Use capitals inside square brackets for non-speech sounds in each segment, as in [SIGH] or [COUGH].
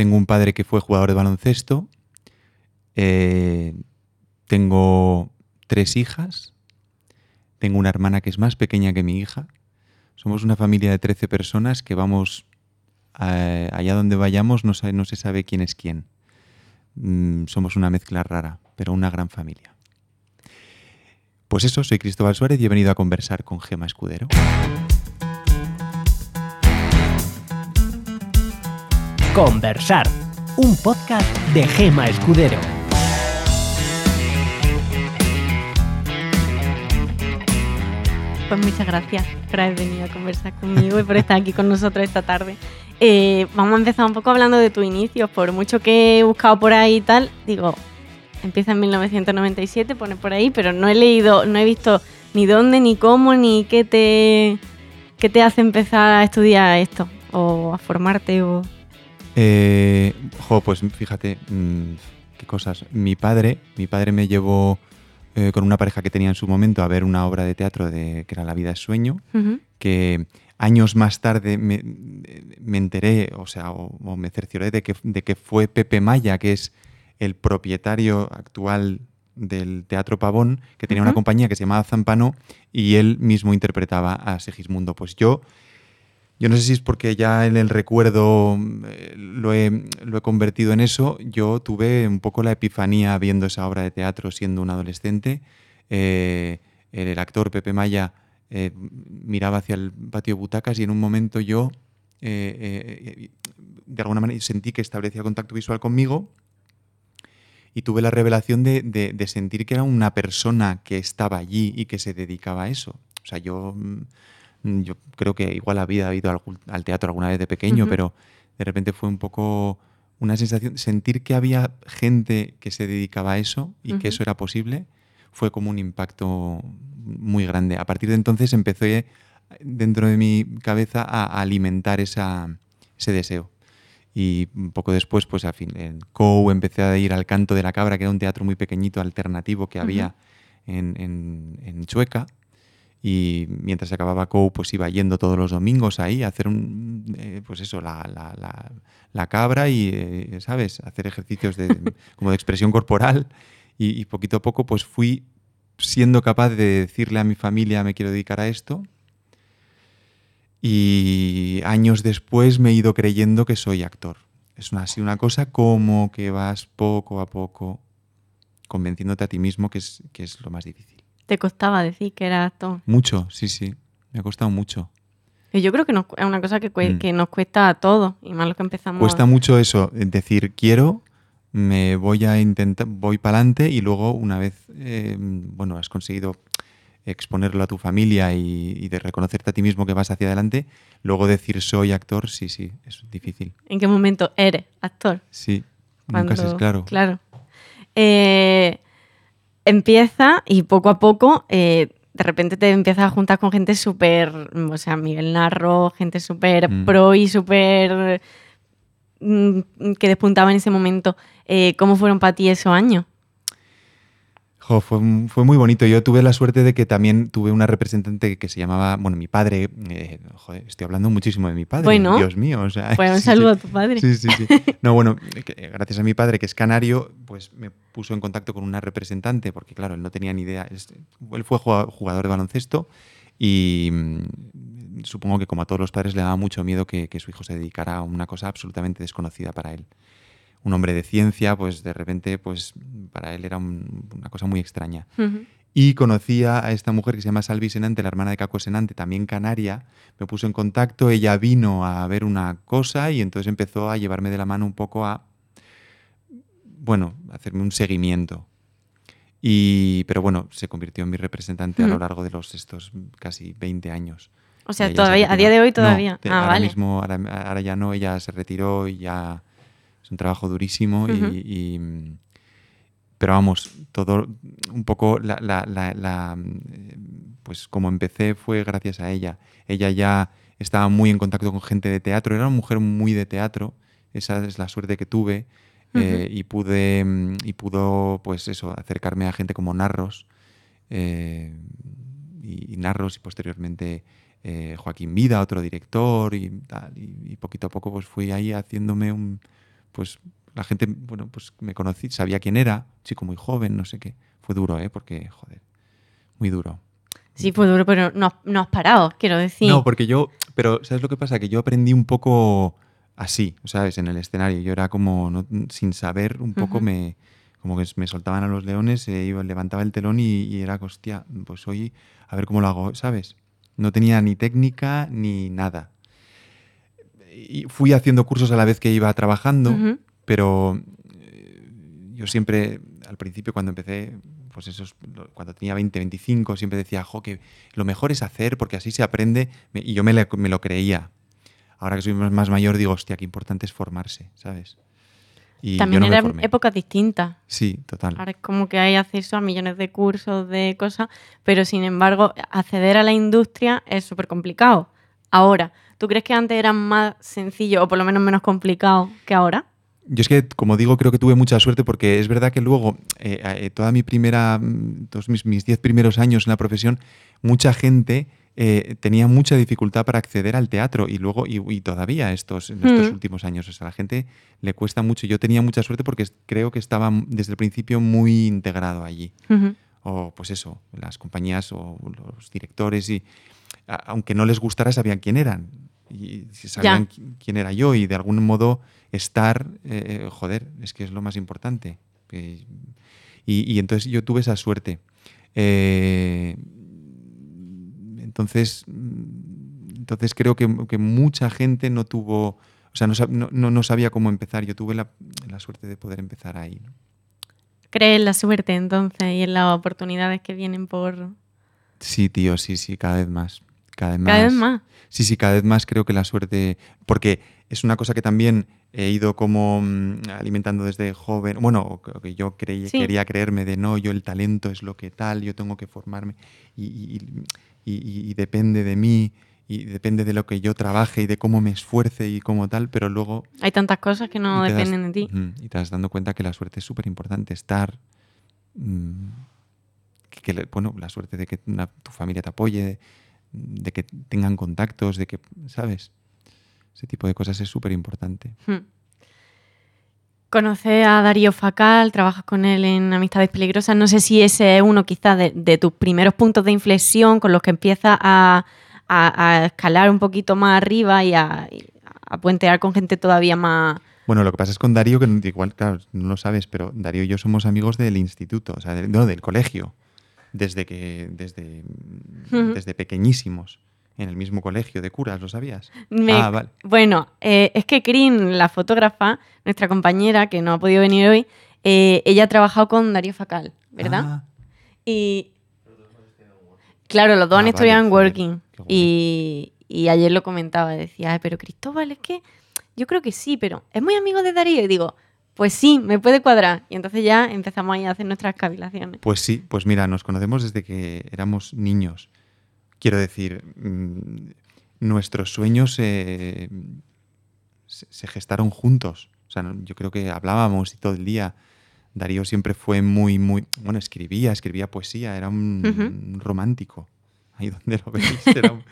Tengo un padre que fue jugador de baloncesto. Eh, tengo tres hijas. Tengo una hermana que es más pequeña que mi hija. Somos una familia de 13 personas que vamos eh, allá donde vayamos, no, no se sabe quién es quién. Mm, somos una mezcla rara, pero una gran familia. Pues eso, soy Cristóbal Suárez y he venido a conversar con Gema Escudero. Conversar, un podcast de Gema Escudero. Pues muchas gracias por haber venido a conversar conmigo y por estar aquí con nosotros esta tarde. Eh, vamos a empezar un poco hablando de tus inicios. Por mucho que he buscado por ahí y tal, digo, empieza en 1997, pone por ahí, pero no he leído, no he visto ni dónde, ni cómo, ni qué te, qué te hace empezar a estudiar esto o a formarte. O... Eh, jo, pues fíjate, mm, qué cosas. Mi padre, mi padre me llevó eh, con una pareja que tenía en su momento a ver una obra de teatro de que era La vida es sueño, que años más tarde me, me enteré, o sea, o, o me cercioré de que, de que fue Pepe Maya, que es el propietario actual del Teatro Pavón, que tenía una compañía que se llamaba Zampano y él mismo interpretaba a Segismundo. Pues yo yo no sé si es porque ya en el recuerdo eh, lo, he, lo he convertido en eso. Yo tuve un poco la epifanía viendo esa obra de teatro siendo un adolescente. Eh, el actor Pepe Maya eh, miraba hacia el patio de butacas y en un momento yo, eh, eh, de alguna manera, sentí que establecía contacto visual conmigo y tuve la revelación de, de- de sentir que era una persona que estaba allí y que se dedicaba a eso. O sea, yo, mm, yo creo que igual había ido al, al teatro alguna vez de pequeño, Ujú. pero de repente fue un poco una sensación, sentir que había gente que se dedicaba a eso y que Ujú. eso era posible, fue como un impacto muy grande. A partir de entonces empecé dentro de mi cabeza a, alimentar esa, ese deseo. Y un poco después, pues al fin, en COU empecé a ir al Canto de la Cabra, que era un teatro muy pequeñito, alternativo que había en, en- en Chueca. Y mientras acababa COU, pues iba yendo todos los domingos ahí a hacer un, eh, pues eso, la, la- la- cabra y, eh, ¿sabes? Hacer ejercicios de, [LAUGHS] como de expresión corporal. Y, poquito a poco, pues fui siendo capaz de decirle a mi familia, me quiero dedicar a esto. Y años después me he ido creyendo que soy actor. Es así una cosa como que vas poco a poco convenciéndote a ti mismo que es, que es lo más difícil. Te costaba decir que eras actor. Mucho, sí, sí. Me ha costado mucho. Y yo creo que nos- es una cosa que, Mm. que nos cuesta a todos, y más lo que empezamos. Cuesta mucho eso, eh, decir quiero, me voy a intentar, voy para adelante y luego una vez, eh, bueno, has conseguido exponerlo a tu familia y, y de reconocerte a ti mismo que vas hacia adelante, luego decir soy actor, sí, sí, es difícil. ¿En qué momento eres actor? Sí, nunca se es Cuando- claro. Claro. Eh, empieza y poco a poco, eh, de repente te empiezas a juntar con gente súper, o sea, Miguel Narro, gente súper Mm. pro y súper mm, que despuntaba en ese momento. Eh, ¿Cómo fueron para ti esos años? Jo, fue, fue muy bonito. Yo tuve la suerte de que también tuve una representante que se llamaba, bueno, mi padre, eh, joder, estoy hablando muchísimo de mi padre, Bueno. Dios mío, o sea, Pues [LAUGHS] un sí, saludo sí. a tu padre. Sí, sí, sí. [LAUGHS] No, bueno, eh, gracias a mi padre, que es canario, pues me puso en contacto con una representante, porque claro, él no tenía ni idea. Él fue jugado- jugador de baloncesto y mm, supongo que como a todos los padres le daba mucho miedo que, que su hijo se dedicara a una cosa absolutamente desconocida para él. Un hombre de ciencia, pues de repente, pues para él era un- una cosa muy extraña. Y conocía a esta mujer que se llama Salvi Senante, la hermana de Caco Senante, también canaria. Me puso en contacto, ella vino a ver una cosa y entonces empezó a llevarme de la mano un poco a, bueno, a hacerme un seguimiento. Y, pero bueno, se convirtió en mi representante a lo largo de los estos casi 20 años. O sea, se todavía, a día de hoy todavía. ah, ahora vale. mismo, ahora, ahora ya no, ella se retiró y ya es un trabajo durísimo y, pero vamos, todo un poco la, la- la- la, pues como empecé fue gracias a ella. Ella ya estaba muy en contacto con gente de teatro, era una mujer muy de teatro, esa es la suerte que tuve. eh, y pude y pudo pues eso acercarme a gente como Narros eh, y, y Narros y posteriormente eh, Joaquín Vida, otro director y tal. Y, y poquito a poco pues fui ahí haciéndome un... Pues la gente, bueno, pues me conocí, sabía quién era, chico muy joven, no sé qué. Fue duro, ¿eh? Porque, joder, muy duro. Sí, fue duro, pero no, has- no has parado, quiero decir. No, porque yo, pero ¿sabes lo que pasa? Que yo aprendí un poco así, ¿sabes? En el escenario. Yo era como, no- sin saber, un poco me, como que me soltaban a los leones, eh, iba, levantaba el telón y, y era, hostia, pues hoy a ver cómo lo hago, ¿sabes? No tenía ni técnica ni nada. Y fui haciendo cursos a la vez que iba trabajando, Ujú. pero eh, yo siempre, al principio cuando empecé, pues eso, es cuando tenía 20, 25, siempre decía, jo, que lo mejor es hacer porque así se aprende, y yo me, le- me lo creía. Ahora que soy más mayor, digo, hostia, qué importante es formarse, ¿sabes? Y También no eran épocas distintas. Sí, total. Ahora es como que hay acceso a millones de cursos, de cosas, pero sin embargo, acceder a la industria es súper complicado. Ahora, ¿tú crees que antes era más sencillo o por lo menos menos complicado que ahora? Yo es que, como digo, creo que tuve mucha suerte porque es verdad que luego, eh, eh, toda mi primera, mm, todos mis, mis diez primeros años en la profesión, mucha gente eh, tenía mucha dificultad para acceder al teatro y luego, y, y todavía estos, en estos Mm. últimos años, o sea, a la gente le cuesta mucho. Yo tenía mucha suerte porque creo que estaba desde el principio muy integrado allí. O pues eso, las compañías o los directores y aunque no les gustara sabían quién eran y sabían qui- quién era yo y de algún modo estar, eh, eh, joder, es que es lo más importante. Eh, Y, y entonces yo tuve esa suerte. Eh, entonces, entonces creo que, que mucha gente no tuvo, o sea, no, no- no- no sabía cómo empezar. Yo tuve la, la suerte de poder empezar ahí. ¿no? ¿Crees en la suerte entonces y en las oportunidades que vienen por Sí, tío, sí, sí, cada vez más. Cada vez más. cada vez más? Sí, sí, cada vez más creo que la suerte, porque es una cosa que también he ido como mm, alimentando desde joven, bueno, que- yo creí, Sí. quería creerme de no, yo el talento es lo que tal, yo tengo que formarme y, y- y- y- y depende de mí y depende de lo que yo trabaje y de cómo me esfuerce y como tal, pero luego Hay tantas cosas que no das- dependen de ti. Y te vas dando cuenta que la suerte es súper importante. Estar. mm, que, bueno, la suerte de que una- tu familia te apoye, de que tengan contactos, de que. ¿Sabes? Ese tipo de cosas es súper importante. Hmm. Conoces a Darío Facal, trabajas con él en Amistades Peligrosas. No sé si ese es uno quizás de, de tus primeros puntos de inflexión con los que empiezas a, a- a escalar un poquito más arriba y a, a puentear con gente todavía más... Bueno, lo que pasa es con Darío, que igual, claro, no lo sabes, pero Darío y yo somos amigos del instituto, o sea, del- no, del colegio, desde que, desde, desde pequeñísimos, en el mismo colegio de curas, ¿lo sabías? Me- Ah, vale. Bueno, eh, es que Crin, la fotógrafa, nuestra compañera, que no ha podido venir hoy, eh, ella ha trabajado con Darío Facal, ¿verdad? Ah, Y. Claro, los dos Ah, han vale, estudiado en Working. Y, y ayer lo comentaba, decía, "Ay, pero Cristóbal, es que yo creo que sí, pero ¿es muy amigo de Darío? Y digo, pues sí, me puede cuadrar. Y entonces ya empezamos ahí a hacer nuestras cavilaciones. Pues sí, pues mira, nos conocemos desde que éramos niños. Quiero decir, mm, nuestros sueños eh, se, se gestaron juntos. O sea, yo creo que hablábamos y todo el día. Darío siempre fue muy, muy. Bueno, escribía, escribía poesía, era un, romántico. Ahí donde lo veis, era, un-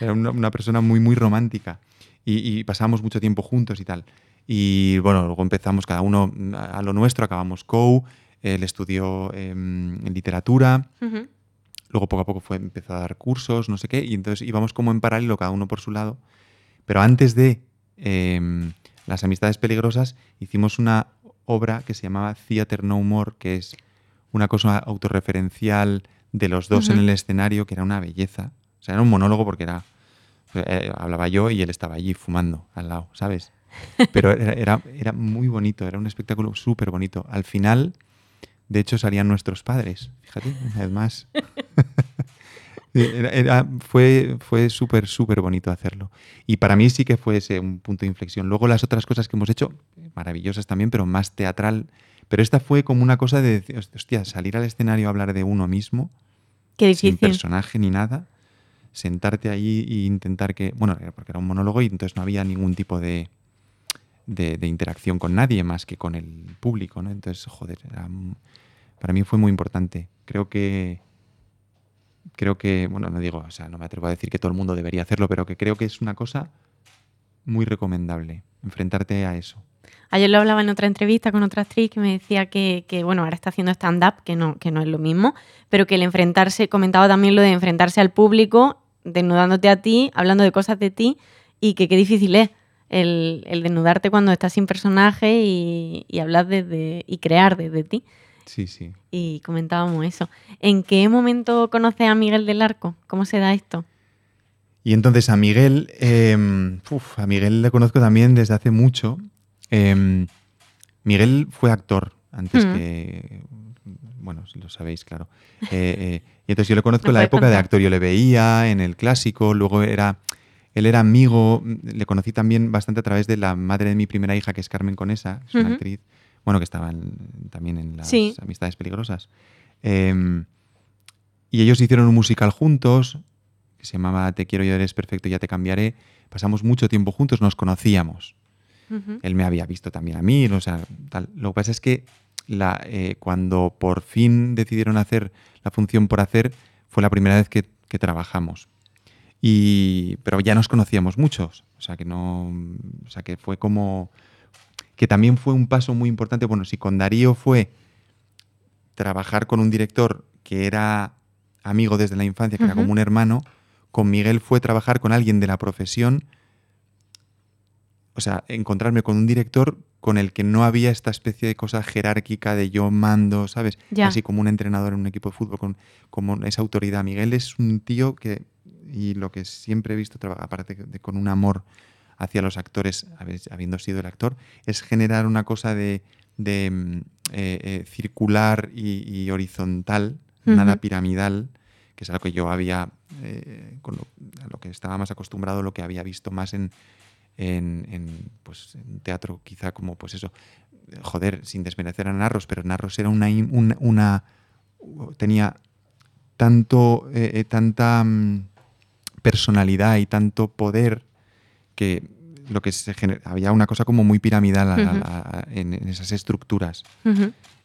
era una, una persona muy, muy romántica. Y, y pasábamos mucho tiempo juntos y tal. Y bueno, luego empezamos cada uno a, a lo nuestro, acabamos COU, él estudió em, en literatura, luego poco a poco fue, empezó a dar cursos, no sé qué, y entonces íbamos como en paralelo, cada uno por su lado. Pero antes de em, las amistades peligrosas, hicimos una obra que se llamaba Theater No More, que es una cosa autorreferencial de los dos en el escenario, que era una belleza. O sea, era un monólogo porque era. eh, hablaba yo y él estaba allí fumando al lado, ¿sabes? Pero era, era, era muy bonito, era un espectáculo súper bonito. Al final, de hecho, salían nuestros padres, fíjate, una vez más. [LAUGHS] Era- era- fue fue súper, súper bonito hacerlo. Y para mí sí que fue ese un punto de inflexión. Luego las otras cosas que hemos hecho, maravillosas también, pero más teatral. Pero esta fue como una cosa de, hostia, salir al escenario a hablar de uno mismo, Qué sin personaje ni nada, sentarte ahí e intentar que, bueno, porque era un monólogo y entonces no había ningún tipo de, de, interacción con nadie más que con el público, ¿no? Entonces, joder, para mí fue muy importante. Creo que, creo que, bueno, no digo, o sea, no me atrevo a decir que todo el mundo debería hacerlo, pero que creo que es una cosa muy recomendable, enfrentarte a eso. Ayer lo hablaba en otra entrevista con otra actriz que me decía que, que, bueno, ahora está haciendo stand-up, que no, que no es lo mismo, pero que el enfrentarse, comentaba también lo de enfrentarse al público, desnudándote a ti, hablando de cosas de ti, y que qué difícil es el, el desnudarte cuando estás sin personaje y, y hablar desde, y crear desde ti. Sí, sí. Y comentábamos eso. ¿En qué momento conoces a Miguel del Arco? ¿Cómo se da esto? Y entonces a Miguel, eh, uf, a Miguel le conozco también desde hace mucho. Eh, Miguel fue actor antes Mm. que, bueno, lo sabéis, claro. Eh, eh, y entonces yo le conozco ¿Me en la época de actor, yo le veía en el clásico, luego era, él era amigo, le conocí también bastante a través de la madre de mi primera hija, que es Carmen Conesa, es una actriz, bueno, que estaba en- también en las Sí. Amistades Peligrosas. Eh, y ellos hicieron un musical juntos, que se llamaba Te quiero y eres perfecto, ya te cambiaré. Pasamos mucho tiempo juntos, nos conocíamos. Él me había visto también a mí, o sea, tal. Lo que pasa es que la, eh, cuando por fin decidieron hacer la función por hacer, fue la primera vez que, que trabajamos. Y, pero ya nos conocíamos muchos, o sea que no, o sea que fue como que también fue un paso muy importante. Bueno, si con Darío fue trabajar con un director que era amigo desde la infancia, que era como un hermano, con Miguel fue trabajar con alguien de la profesión, o sea, encontrarme con un director con el que no había esta especie de cosa jerárquica de yo mando, ¿sabes? Ya. Así como un entrenador en un equipo de fútbol, con, como esa autoridad. Miguel es un tío que, y lo que siempre he visto, aparte de con un amor hacia los actores, habi- habiendo sido el actor, es generar una cosa de, de, mm, eh, eh, circular y, y horizontal, nada piramidal, que es algo que yo había, eh, con lo, a lo que estaba más acostumbrado, lo que había visto más en, en, en, pues, en teatro, quizá como, pues eso, joder, sin desmerecer a Narros, pero Narros era una, una, una- tenía tanto, tanta mm, personalidad y tanto poder que lo que se gener- había una cosa como muy piramidal a- a- en, en esas estructuras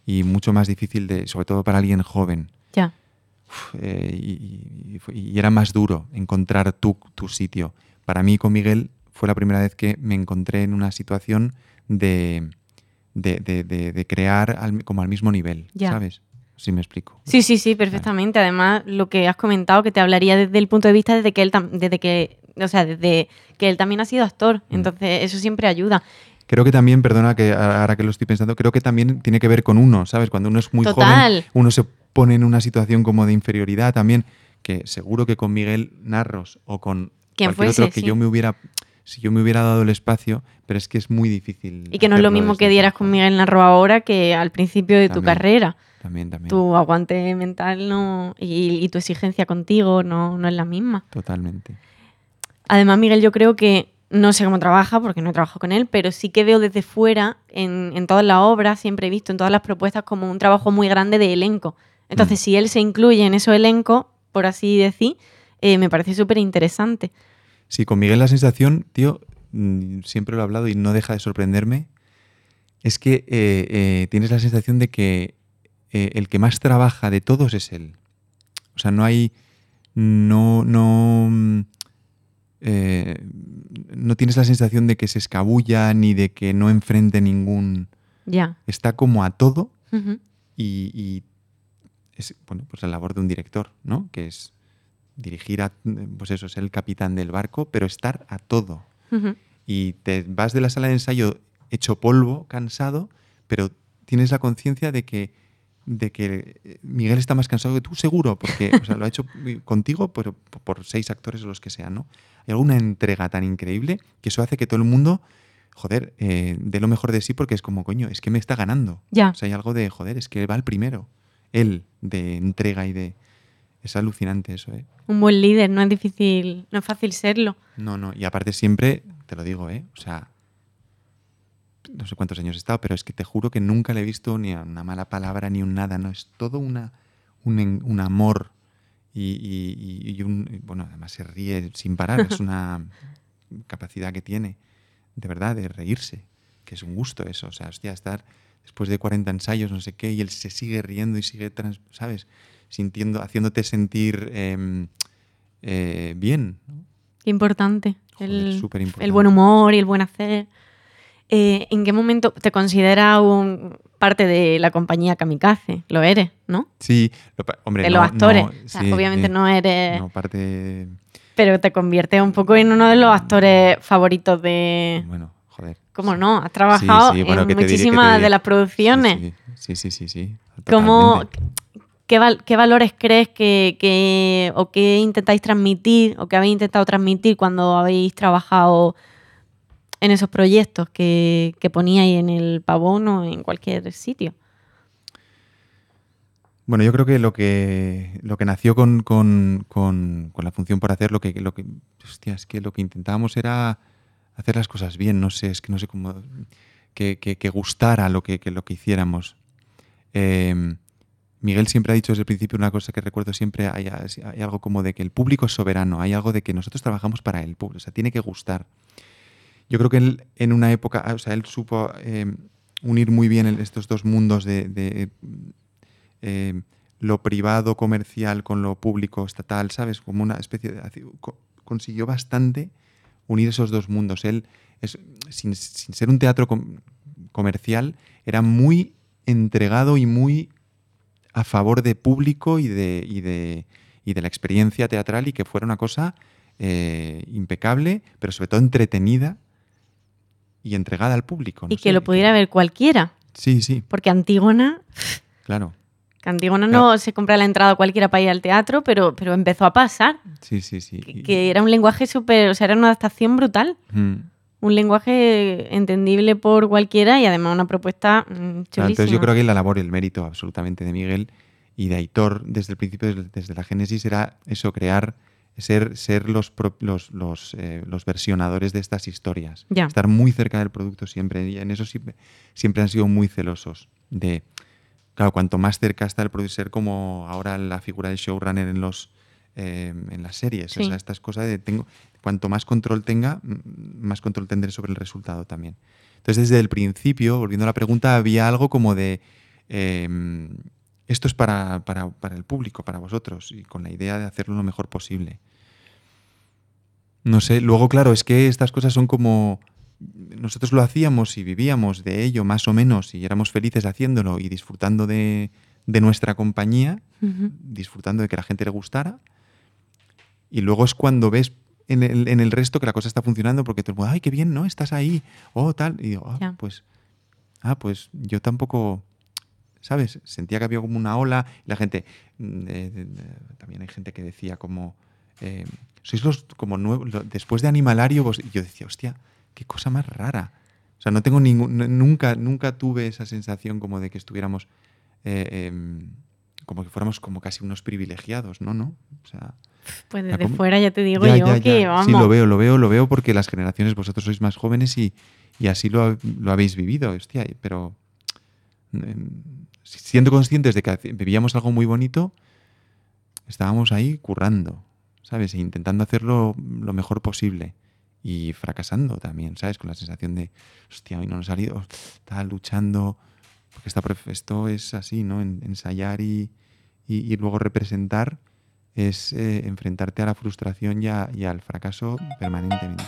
y mucho más difícil de, sobre todo para alguien joven. Ya. Uf, eh, y, y fue- y era más duro encontrar tu, tu sitio. Para mí con Miguel fue la primera vez que me encontré en una situación de, de, de- de- de crear al- como al mismo nivel, Ya. ¿sabes? Si me explico. Sí, sí, sí, perfectamente. Además, lo que has comentado, que te hablaría desde el punto de vista desde que él, desde que, o sea, desde que él también ha sido actor. Entonces, eso siempre ayuda. Creo que también, perdona que ahora que lo estoy pensando, creo que también tiene que ver con uno, ¿sabes? Cuando uno es muy Total. joven, uno se pone en una situación como de inferioridad también, que seguro que con Miguel Narros o con cualquier fuese, otro que sí. yo me hubiera, si yo me hubiera dado el espacio, pero es que es muy difícil. Y que no es lo mismo que dieras con. Miguel Narro ahora que al principio de tu carrera. También, también. Tu aguante mental no y, y tu exigencia contigo no, no es la misma. Totalmente. Además, Miguel, yo creo que no sé cómo trabaja porque no he trabajado con él, pero sí que veo desde fuera, en, en todas las obras, siempre he visto en todas las propuestas como un trabajo muy grande de elenco. Entonces, Mm. si él se incluye en esos elencos, por así decir, eh, me parece súper interesante. Sí, con Miguel la sensación, tío, mm, siempre lo he hablado y no deja de sorprenderme, es que eh, eh, tienes la sensación de que eh, el que más trabaja de todos es él. O sea, no hay, no, no, mm, eh, no tienes la sensación de que se escabulla ni de que no enfrente ningún, Ya. está como a todo y, y es bueno pues la labor de un director no que es dirigir a pues eso ser el capitán del barco pero estar a todo y te vas de la sala de ensayo hecho polvo cansado pero tienes la conciencia de que, de que eh, Miguel está más cansado que tú, seguro, porque o sea, lo ha hecho [LAUGHS] contigo por, por seis actores o los que sean, ¿no? Hay alguna entrega tan increíble que eso hace que todo el mundo, joder, eh, dé lo mejor de sí porque es como, coño, es que me está ganando. Ya. O sea, hay algo de, joder, es que va el primero. Él, de entrega y de... Es alucinante eso, ¿eh? Un buen líder, no es difícil, no es fácil serlo. No, no. Y aparte siempre, te lo digo, ¿eh? O sea, no sé cuántos años he estado, pero es que te juro que nunca le he visto ni una mala palabra ni un nada, ¿no? Es todo una, un, un amor y, y- y un... Bueno, además se ríe sin parar, es [LAUGHS] una capacidad que tiene, de verdad, de reírse, que es un gusto eso. O sea, hostia, estar después de 40 ensayos, no sé qué, y él se sigue riendo y sigue, trans- ¿sabes? Sintiendo, haciéndote sentir em, eh, bien, ¿no? Qué importante. Joder, el, el buen humor y el buen hacer. Eh, ¿En qué momento te consideras un, parte de la compañía Kamikaze? Lo eres, ¿no? Sí, lo hombre, de no- los actores. no, O sea, sí, obviamente sí. no eres. No, parte. Pero te conviertes un poco en uno de los actores favoritos de. Bueno, joder. ¿Cómo no? Has trabajado Sí, sí, bueno, en ¿qué qué muchísimas diré? de las producciones. Sí, sí, sí, sí. ¿Cómo, qué, val- qué valores crees que, que- o qué intentáis transmitir o que habéis intentado transmitir cuando habéis trabajado en esos proyectos que, que poníais en el pavón o en cualquier sitio? Bueno, yo creo que lo que, lo que nació con, con- con- la función por hacer, lo que, lo que. Hostia, que lo que intentábamos era hacer las cosas bien, no sé, es que no sé cómo. que, que- gustara lo que, lo que hiciéramos. Eh, Miguel siempre ha dicho desde el principio una cosa que recuerdo siempre, hay, hay algo como de que el público es soberano, hay algo de que nosotros trabajamos para el público, o sea, tiene que gustar. Yo creo que él en una época, o sea, él supo eh, unir muy bien estos dos mundos de, eh, lo privado comercial con lo público estatal, ¿sabes? Como una especie de... Consiguió bastante unir esos dos mundos. Él, es, sin, ser un teatro com- comercial, era muy entregado y muy a favor de público y de, y de, y de la experiencia teatral y que fuera una cosa eh, impecable, pero sobre todo entretenida y entregada al público. no y sé, que lo pudiera ver cualquiera. Sí, sí, Porque Antígona, claro. que Antígona no se compra la entrada cualquiera para ir al teatro, pero, pero empezó a pasar. Sí, sí, sí. Que, Y- que era un lenguaje súper, o sea, era una adaptación brutal. Mm. Un lenguaje entendible por cualquiera y además una propuesta mm, Claro, chulísima. entonces yo creo que la labor y el mérito absolutamente de Miguel y de Aitor desde el principio, desde, desde la génesis, era eso, crear, ser, ser los, pro- los, los, eh, los versionadores de estas historias. Estar muy cerca del producto siempre. Y en eso siempre, siempre han sido muy celosos. De, claro, cuanto más cerca está el producto, ser como ahora la figura del showrunner en los eh, en las series. O sea, estas cosas de tengo, cuanto más control tenga, más control tendré sobre el resultado también. Entonces, desde el principio, volviendo a la pregunta, había algo como de eh, esto es para, para- para el público, para vosotros, y con la idea de hacerlo lo mejor posible. No sé, luego, claro, es que estas cosas son como. Nosotros lo hacíamos y vivíamos de ello más o menos y éramos felices haciéndolo y disfrutando de, de nuestra compañía, disfrutando de que la gente le gustara. Y luego es cuando ves en el, en el resto que la cosa está funcionando porque te ay, qué bien, ¿no? Estás ahí, oh, tal. Y digo, ah, pues, ah, pues yo tampoco, ¿sabes? Sentía que había como una ola y la gente, mm, de- de- también hay gente que decía como, eh, sois los como nuevos, después de Animalario, vos, yo decía, hostia, qué cosa más rara. O sea, no tengo ningún, nunca, nunca tuve esa sensación como de que estuviéramos, eh, em, como que fuéramos como casi unos privilegiados, ¿no? ¿No? O sea, Pues desde fuera ya te digo ya, yo ya, que ya. vamos. Sí, lo veo, lo veo, lo veo porque las generaciones, vosotros sois más jóvenes y, y así lo, lo habéis vivido, hostia, pero em, siendo conscientes de que vivíamos algo muy bonito, estábamos ahí currando, ¿sabes? E intentando hacerlo lo mejor posible y fracasando también, ¿sabes? Con la sensación de, hostia, hoy no nos ha salido, está luchando, porque prof- esto es así, ¿no? En- ensayar y, y- y luego representar es eh, enfrentarte a la frustración y, a- y al fracaso permanentemente.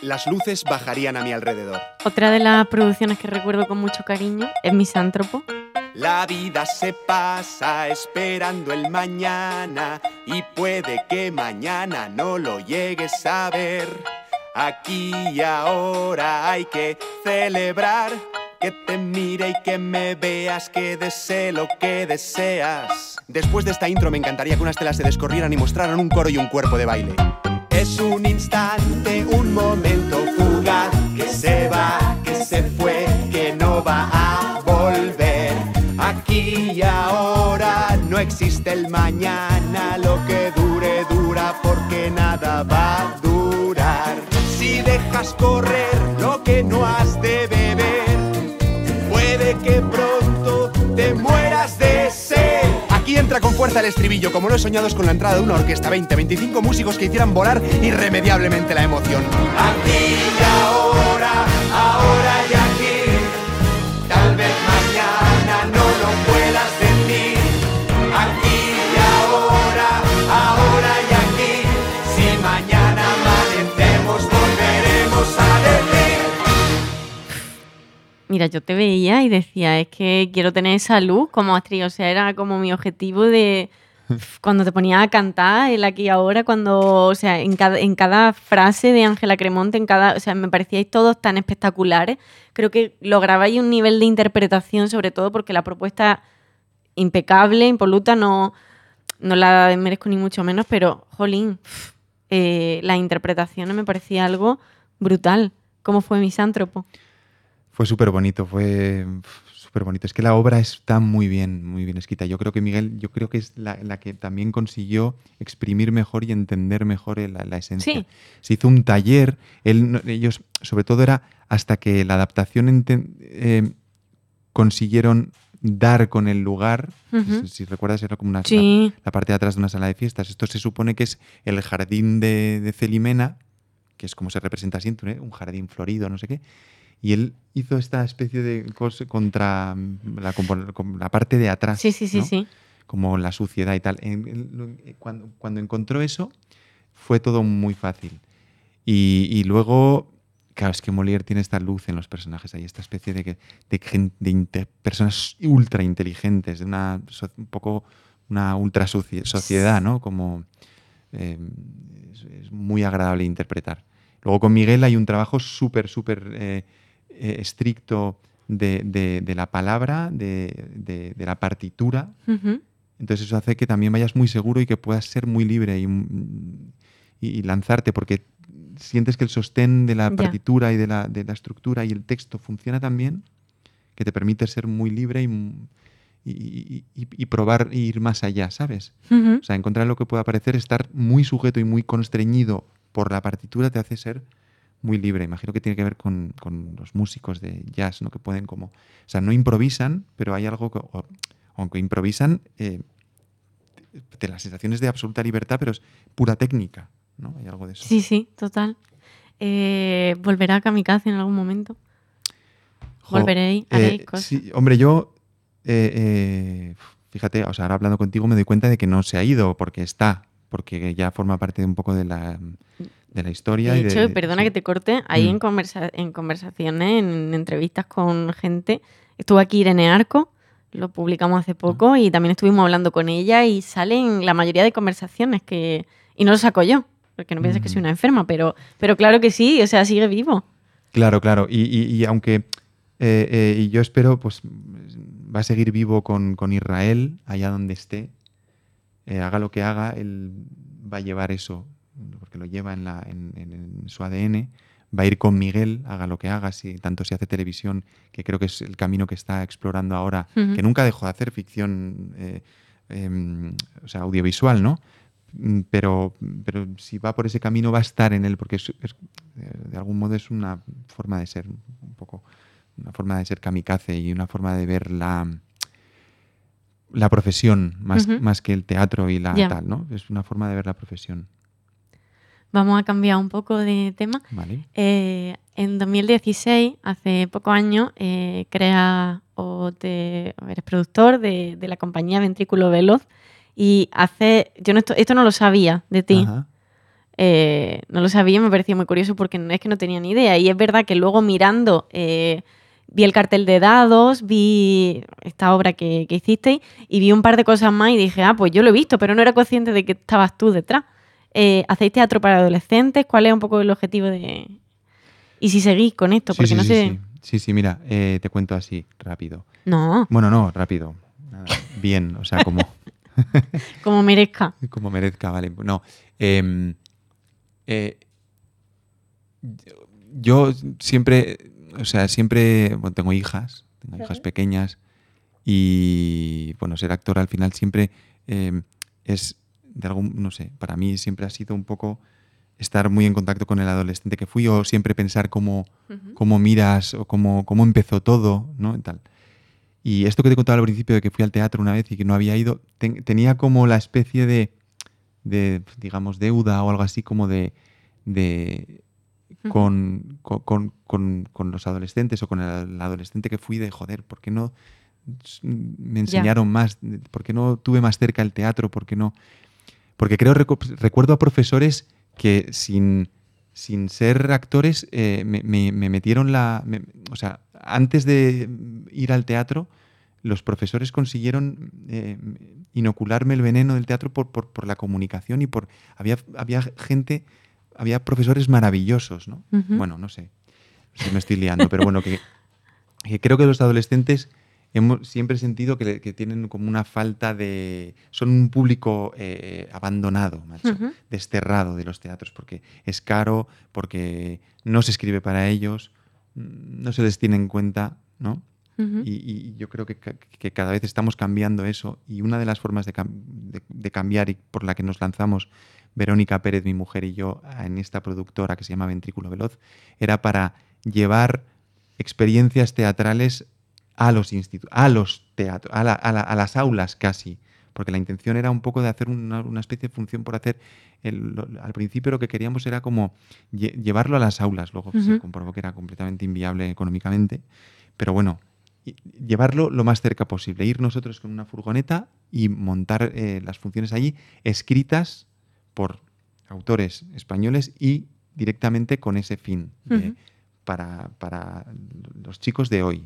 Las luces bajarían a mi alrededor. Otra de las producciones que recuerdo con mucho cariño es Misántropo. La vida se pasa esperando el mañana y puede que mañana no lo llegues a ver. Aquí y ahora hay que celebrar que te mire y que me veas, que desee lo que deseas. Después de esta intro me encantaría que unas telas se descorrieran y mostraran un coro y un cuerpo de baile. Es un instante, un momento fugaz que se va, que se fue, que no va a y ahora no existe el mañana, lo que dure dura porque nada va a durar. Si dejas correr lo que no has de beber, puede que pronto te mueras de sed. Aquí entra con fuerza el estribillo, como lo he soñado es con la entrada de una orquesta, 20, 25 músicos que hicieran volar irremediablemente la emoción. Aquí y ahora, ahora Mira, yo te veía y decía, es que quiero tener esa luz como actriz. O sea, era como mi objetivo de [LAUGHS] cuando te ponía a cantar, el aquí y ahora, cuando, o sea, en cada, en cada frase de Ángela Cremonte, en cada, o sea, me parecíais todos tan espectaculares. Creo que lograbais un nivel de interpretación, sobre todo porque la propuesta impecable, impoluta, no, no la merezco ni mucho menos, pero, jolín, eh, las interpretaciones me parecía algo brutal. ¿Cómo fue Misántropo? Fue súper bonito, fue súper bonito. Es que la obra está muy bien, muy bien escrita. Yo creo que Miguel, yo creo que es la, la que también consiguió exprimir mejor y entender mejor la, la esencia. Sí. Se hizo un taller, él, ellos, sobre todo era hasta que la adaptación enten- eh, consiguieron dar con el lugar. Si recuerdas, era como una, Sí. la parte de atrás de una sala de fiestas. Esto se supone que es el jardín de, de Celimena, que es como se representa siempre, ¿eh? un jardín florido, no sé qué. Y él hizo esta especie de cosa contra mm, la, parte de atrás. Sí, sí, sí, ¿no? sí. Como la suciedad y tal. Eh, cuando, cuando encontró eso, fue todo muy fácil. Y, y luego, claro, es que Molière tiene esta luz en los personajes, hay esta especie de, de, de personas ultra inteligentes, de una un poco una ultra socie- sociedad, ¿no? Como eh, es, es muy agradable interpretar. Luego con Miguel hay un trabajo súper, súper eh, eh, estricto de, de- de la palabra, de, la partitura. Entonces eso hace que también vayas muy seguro y que puedas ser muy libre y, lanzarte porque sientes que el sostén de la partitura y de la, de la estructura y el texto funciona tan bien que te permite ser muy libre y, y- probar e ir más allá, ¿sabes? O sea, encontrar lo que pueda parecer, estar muy sujeto y muy constreñido por la partitura te hace ser muy libre. Imagino que tiene que ver con, con los músicos de jazz, ¿no? Que pueden como... O sea, no improvisan, pero hay algo que... o- aunque improvisan, eh, te la sensación es de absoluta libertad, pero es pura técnica, ¿no? Hay algo de eso. Sí, sí, total. Eh, ¿Volverá a Kamikaze en algún momento? Jo, Volveréis, eh, cosas. sí, hombre, yo, eh, fíjate, o sea, ahora hablando contigo me doy cuenta de que no se ha ido porque está, porque ya forma parte de un poco de la, de la historia. De y hecho, perdona sí. que te corte, ahí Mm. en, conversa- en conversaciones, en entrevistas con gente, estuvo aquí Irene Arco, lo publicamos hace poco, y también estuvimos hablando con ella y salen la mayoría de conversaciones que... Y no lo saco yo, porque no pienses que soy Mm. una enferma, pero, pero claro que sí, o sea, sigue vivo. Claro, claro. Y, y- y aunque eh, eh, y yo espero, pues va a seguir vivo con, con Israel, allá donde esté. Eh, haga lo que haga, él va a llevar eso, porque lo lleva en, la, en, en- en su ADN. Va a ir con Miguel, haga lo que haga, si, tanto si hace televisión, que creo que es el camino que está explorando ahora, que nunca dejó de hacer ficción, eh, em, o sea, audiovisual, ¿no? Mm, Pero, pero si va por ese camino va a estar en él, porque es- es- de algún modo es una forma de ser, un poco, una forma de ser kamikaze y una forma de ver la, la profesión más, más que el teatro y la tal, ¿no? Es una forma de ver la profesión, Vamos a cambiar un poco de tema. ¿vale? Eh, en 2016, hace pocos años, eh, creas o te, o eres productor de, de la compañía Ventrículo Veloz y hace, yo no esto, esto no lo sabía de ti, Ajá. Eh, no lo sabía me pareció muy curioso porque no es que no tenía ni idea y es verdad que luego mirando eh, vi el cartel de dados, vi esta obra que, que hicisteis y vi un par de cosas más y dije, ah, pues yo lo he visto, pero no era consciente de que estabas tú detrás. Eh, ¿Hacéis teatro para adolescentes? ¿Cuál es un poco el objetivo de...? Y si seguís con esto, Sí, porque sí, no sí, sé... sí. Sí, mira, eh, te cuento así, rápido. No, Bueno, no, rápido. [LAUGHS] Bien, o sea, como, [LAUGHS] como merezca. [LAUGHS] como merezca, vale. No. em, eh, yo siempre, o sea, siempre, bueno, tengo hijas, tengo hijas pequeñas y, bueno, ser actor al final siempre em, es, de algún, no sé, para mí siempre ha sido un poco estar muy en contacto con el adolescente que fui o siempre pensar cómo, cómo miras o cómo, cómo empezó todo, ¿no? Y tal. Y esto que te contaba al principio de que fui al teatro una vez y que no había ido, ten- tenía como la especie de, de, digamos, deuda o algo así como de, de con, con, con- con- con los adolescentes o con el, el adolescente que fui de, joder, ¿por qué no me enseñaron más? ¿Por qué no tuve más cerca el teatro? ¿Por qué no? Porque creo, recu- recuerdo a profesores que sin, sin ser actores eh, me, me- me metieron la... me- o sea, antes de ir al teatro, los profesores consiguieron eh, inocularme el veneno del teatro por, por, por la comunicación y por... Había, había gente, había profesores maravillosos, ¿no? Bueno, no sé si me estoy liando, pero bueno, que, que creo que los adolescentes hemos siempre he sentido que, tienen como una falta de... Son un público eh, abandonado, macho, desterrado de los teatros, porque es caro, porque no se escribe para ellos, mm, no se les tiene en cuenta, ¿no? Y, y yo creo que, ca- que cada vez estamos cambiando eso. Y una de las formas de, cam- de- de cambiar y por la que nos lanzamos Verónica Pérez, mi mujer y yo, en esta productora que se llama Ventrículo Veloz, era para llevar experiencias teatrales a los institutos, a los teatros, a, la- a la- a las aulas casi. Porque la intención era un poco de hacer una, una especie de función por hacer. el- lo- al principio lo que queríamos era como lle- llevarlo a las aulas. Luego se comprobó que era completamente inviable económicamente. Pero bueno, y- llevarlo lo más cerca posible, ir nosotros con una furgoneta y montar eh, las funciones allí, escritas por autores españoles y directamente con ese fin, de- para, para los chicos de hoy.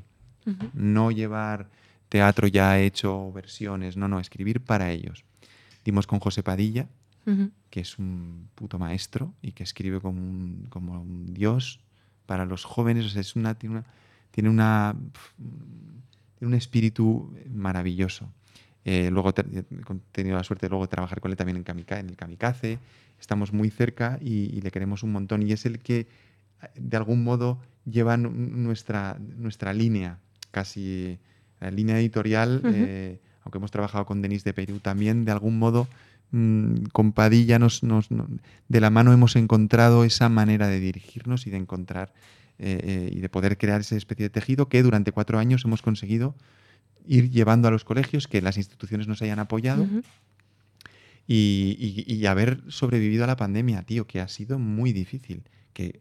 No llevar teatro ya hecho, versiones, no, no, escribir para ellos. Dimos con José Padilla, que es un puto maestro y que escribe como un, como un dios para los jóvenes. O sea, es una, tiene una, tiene una tiene un espíritu maravilloso. Eh, luego te- he tenido la suerte de luego trabajar con él también en, Kamika- en el Kamikaze. Estamos muy cerca y, y le queremos un montón. Y es el que, de algún modo, lleva nu- nuestra, nuestra línea, casi la línea editorial. Eh, aunque hemos trabajado con Denis de Perú también, de algún modo, mm, con Padilla nos, nos- no- de la mano hemos encontrado esa manera de dirigirnos y de encontrar eh, eh, y de poder crear esa especie de tejido que durante cuatro años hemos conseguido ir llevando a los colegios, que las instituciones nos hayan apoyado y- y haber sobrevivido a la pandemia, tío, que ha sido muy difícil. Que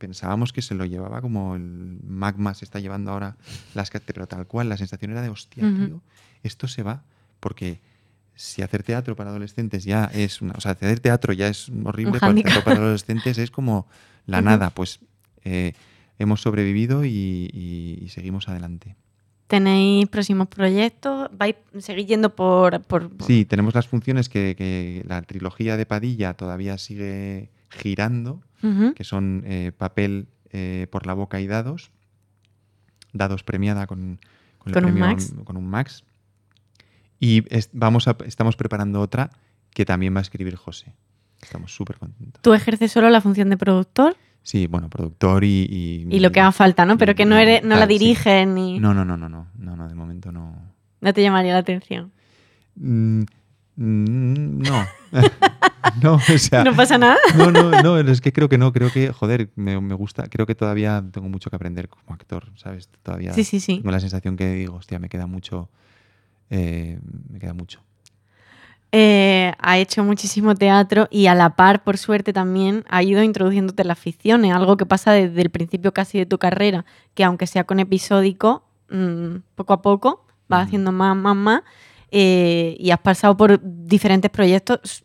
pensábamos que se lo llevaba como el magma se está llevando ahora las pero tal cual, la sensación era de hostia, tío, esto se va. Porque si hacer teatro para adolescentes ya es una. O sea, hacer teatro ya es horrible, hándicap. teatro para adolescentes es como la nada. Pues eh, hemos sobrevivido y, y- y seguimos adelante. ¿Tenéis próximos proyectos? ¿Vais seguir yendo por...? por- por- Sí, tenemos las funciones que, que la trilogía de Padilla todavía sigue girando, Que son eh, Papel eh, por la boca y Dados. Dados premiada con, con el un premio Max. con un Max. Y es- vamos a, estamos preparando otra que también va a escribir José. Estamos súper contentos. ¿Tú ejerces solo la función de productor? Sí, bueno, productor y... Y, Y lo que haga falta, ¿no? Pero que no, eres, no la Tal, sí. ni... No, no, no, no, no, no, no, de momento no. No te llamaría la atención. Mm, no. [LAUGHS] no, o sea... No pasa nada. No, no, no, es que creo que no, creo que, joder, me, me gusta, creo que todavía tengo mucho que aprender como actor, ¿sabes? Todavía Sí, sí, sí. tengo la sensación que digo, hostia, me queda mucho, eh, me queda mucho. Eh, ha hecho muchísimo teatro y a la par, por suerte, también ha ido introduciéndote las ficciones, algo que pasa desde el principio casi de tu carrera, que aunque sea con episódico, mm, poco a poco Ujú. haciendo más, más, más, eh, y has pasado por diferentes proyectos,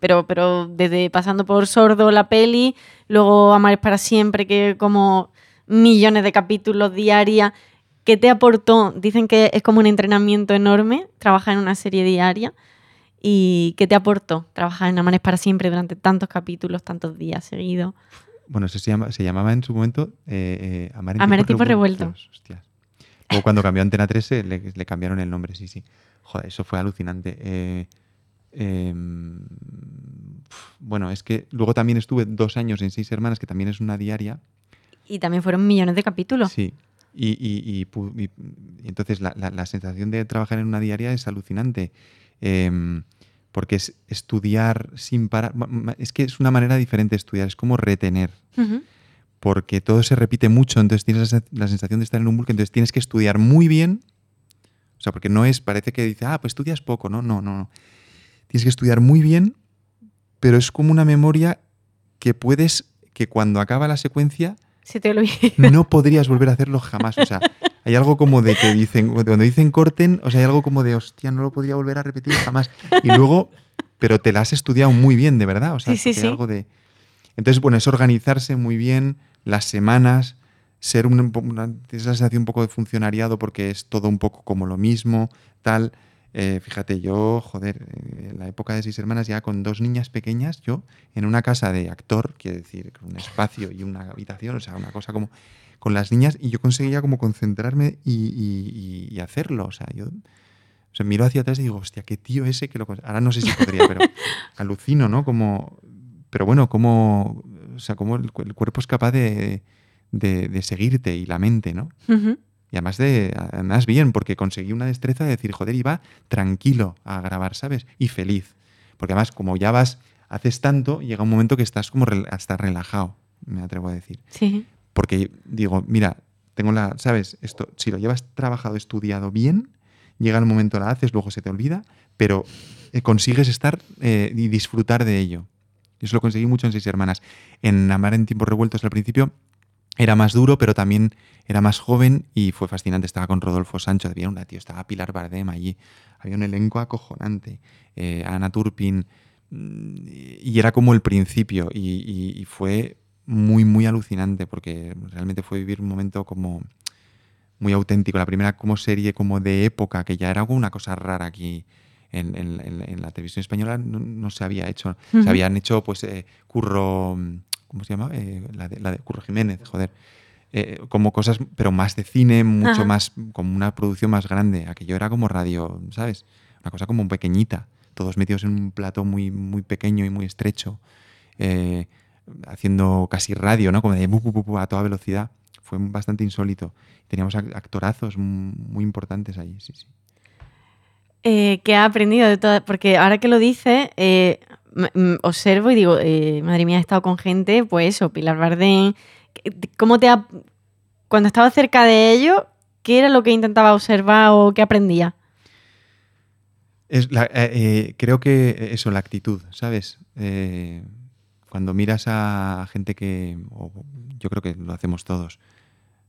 pero, pero desde pasando por Sordo, la peli, luego Amar para siempre, que como millones de capítulos diarias. ¿Qué te aportó? Dicen que es como un entrenamiento enorme trabajar en una serie diaria. ¿Y qué te aportó trabajar en Amanes para siempre durante tantos capítulos, tantos días seguidos? Bueno, eso se, llama, se llamaba en su momento eh, eh, Amar en revueltos. revueltos. Hostias. Luego cuando cambió a Antena 3 eh, le, le cambiaron el nombre, sí, sí. Joder, eso fue alucinante. Eh, em, bueno, es que luego también estuve dos años en Seis Hermanas, que también es una diaria. Y también fueron millones de capítulos. Sí. Y, y- y pu- y- y entonces la, la- la sensación de trabajar en una diaria es alucinante. Em, porque es estudiar sin parar. Es que es una manera diferente de estudiar, es como retener. Porque todo se repite mucho, entonces tienes la sensación de estar en un bucle, entonces tienes que estudiar muy bien. O sea, porque no es, parece que dice, ah, pues estudias poco, no, no, no. no. Tienes que estudiar muy bien, pero es como una memoria que puedes, que cuando acaba la secuencia, Se te [LAUGHS] no podrías volver a hacerlo jamás. O sea, hay algo como de que dicen, cuando dicen corten, o sea, hay algo como de, hostia, no lo podría volver a repetir jamás. Y luego, pero te la has estudiado muy bien, de verdad. O sea, Sí, sí, hay sí. algo de... Entonces, bueno, es organizarse muy bien las semanas, ser un, una, esa sensación un poco de funcionariado porque es todo un poco como lo mismo, tal. Eh, fíjate, yo, joder, en la época de seis hermanas, ya con dos niñas pequeñas, yo en una casa de actor, quiere decir, con un espacio y una habitación, o sea, una cosa como con las niñas, y yo conseguía como concentrarme y, y- y- y hacerlo. O sea, yo o sea, miro hacia atrás y digo, hostia, qué tío ese que lo cons-". Ahora no sé si podría, pero [LAUGHS] alucino, ¿no? Como, pero bueno, como, o sea, como el cuerpo es capaz de, de- de seguirte y la mente, ¿no? Y además de, además bien, porque conseguí una destreza de decir, joder, iba tranquilo a grabar, ¿sabes? Y feliz. Porque además, como ya vas, haces tanto, llega un momento que estás como rel- hasta relajado, me atrevo a decir. Sí. Porque digo, mira, tengo la, ¿sabes? Esto, si lo llevas trabajado, estudiado bien, llega el momento, la haces, luego se te olvida, pero eh, consigues estar eh, y disfrutar de ello. Eso lo conseguí mucho en Seis Hermanas. En Amar en tiempos revueltos al principio era más duro, pero también era más joven y fue fascinante. Estaba con Rodolfo Sancho, había una tío, estaba Pilar Bardem allí, había un elenco acojonante, eh, Ana Turpin, mm, y era como el principio y, y- y fue muy, muy alucinante porque realmente fue vivir un momento como muy auténtico. La primera como serie como de época, que ya era una cosa rara aquí en, en- en- la televisión española, no, no se había hecho. Se habían hecho, pues, eh, Curro, ¿cómo se llama? Eh, la, de, la de Curro Jiménez, joder. Eh, como cosas, pero más de cine, mucho Ajá. más, como una producción más grande. Aquello era como radio, ¿sabes? Una cosa como pequeñita, todos metidos en un plato muy, muy pequeño y muy estrecho, eh, haciendo casi radio, ¿no? Como de bu, bu, bu, a toda velocidad. Fue bastante insólito. Teníamos ac- actorazos muy importantes ahí, sí, sí. Eh, ¿Qué ha aprendido de todas? Porque ahora que lo m- observo y digo, eh, madre mía, he estado con gente, pues eso, Pilar. ¿Qué- ¿Cómo te ha, cuando estaba cerca de ellos, qué era lo que intentaba observar o qué aprendía? Es la- eh, eh, creo que eso, la actitud, ¿sabes? Eh, cuando miras a gente que, yo creo que lo hacemos todos,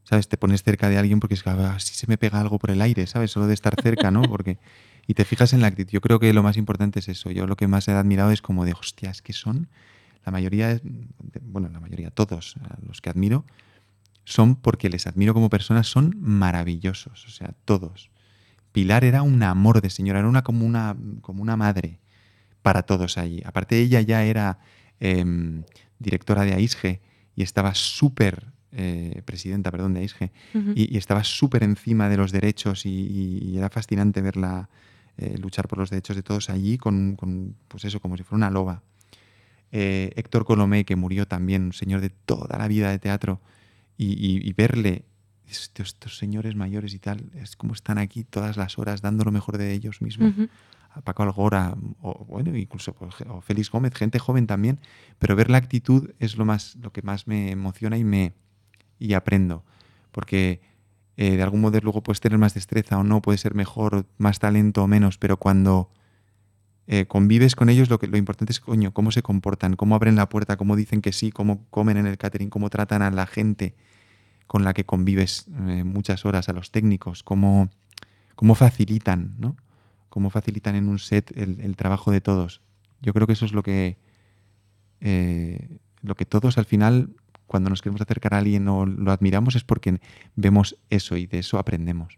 ¿sabes? Te pones cerca de alguien porque es que "Ah, si se me pega algo por el aire, ¿sabes? Solo de estar cerca, ¿no? Porque, [LAUGHS] y te fijas en la actitud. Yo creo que lo más importante es eso. Yo lo que más he admirado es como de, hostia, es que son, la mayoría, bueno, la mayoría, todos a los que admiro, son porque les admiro como personas, son maravillosos, o sea, todos. Pilar era un amor de señora, era una como una, como una madre para todos allí. Aparte, ella ya era em, directora de AISGE y estaba súper, eh, presidenta, perdón, de AISGE, y, y estaba súper encima de los derechos y era fascinante verla eh, luchar por los derechos de todos allí con, con, pues eso, como si fuera una loba. Eh, Héctor Colomé, que murió también, un señor de toda la vida de teatro, y, y- y verle, estos, estos señores mayores y tal, es como están aquí todas las horas dando lo mejor de ellos mismos. A Paco Algora, o bueno, incluso pues, o Félix Gómez, gente joven también, pero ver la actitud es lo más, lo que más me emociona y me y aprendo. Porque eh, de algún modo luego puedes tener más destreza o no, puede ser mejor, más talento o menos, pero cuando eh, convives con ellos, lo, que, lo importante es, coño, cómo se comportan, cómo abren la puerta, cómo dicen que sí, cómo comen en el catering, cómo tratan a la gente con la que convives eh, muchas horas, a los técnicos, cómo, cómo facilitan, ¿no? Cómo facilitan en un set el, el trabajo de todos. Yo creo que eso es lo que, lo que todos al final, cuando nos queremos acercar a alguien o lo admiramos, es porque vemos eso y de eso aprendemos.